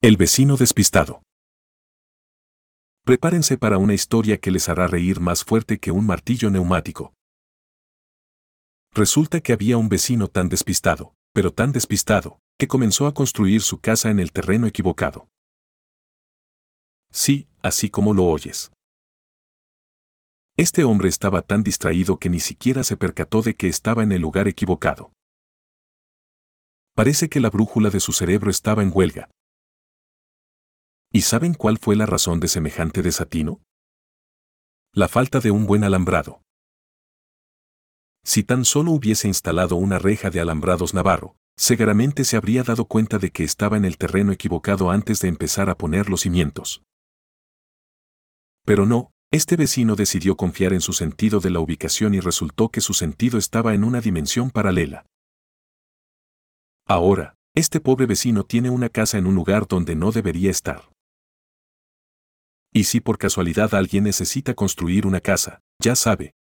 El vecino despistado. Prepárense para una historia que les hará reír más fuerte que un martillo neumático. Resulta que había un vecino tan despistado, pero tan despistado, que comenzó a construir su casa en el terreno equivocado. Sí, así como lo oyes. Este hombre estaba tan distraído que ni siquiera se percató de que estaba en el lugar equivocado. Parece que la brújula de su cerebro estaba en huelga, ¿Y saben cuál fue la razón de semejante desatino? La falta de un buen alambrado. Si tan solo hubiese instalado una reja de alambrados navarro, seguramente se habría dado cuenta de que estaba en el terreno equivocado antes de empezar a poner los cimientos. Pero no, este vecino decidió confiar en su sentido de la ubicación y resultó que su sentido estaba en una dimensión paralela. Ahora, este pobre vecino tiene una casa en un lugar donde no debería estar. Y si por casualidad alguien necesita construir una casa, ya sabe.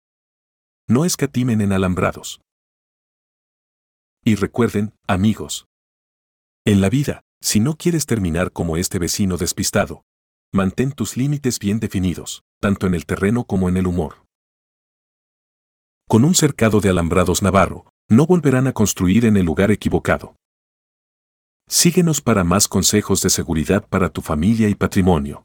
No escatimen en alambrados. Y recuerden, amigos. En la vida, si no quieres terminar como este vecino despistado, mantén tus límites bien definidos, tanto en el terreno como en el humor. Con un cercado de alambrados navarro, no volverán a construir en el lugar equivocado. Síguenos para más consejos de seguridad para tu familia y patrimonio.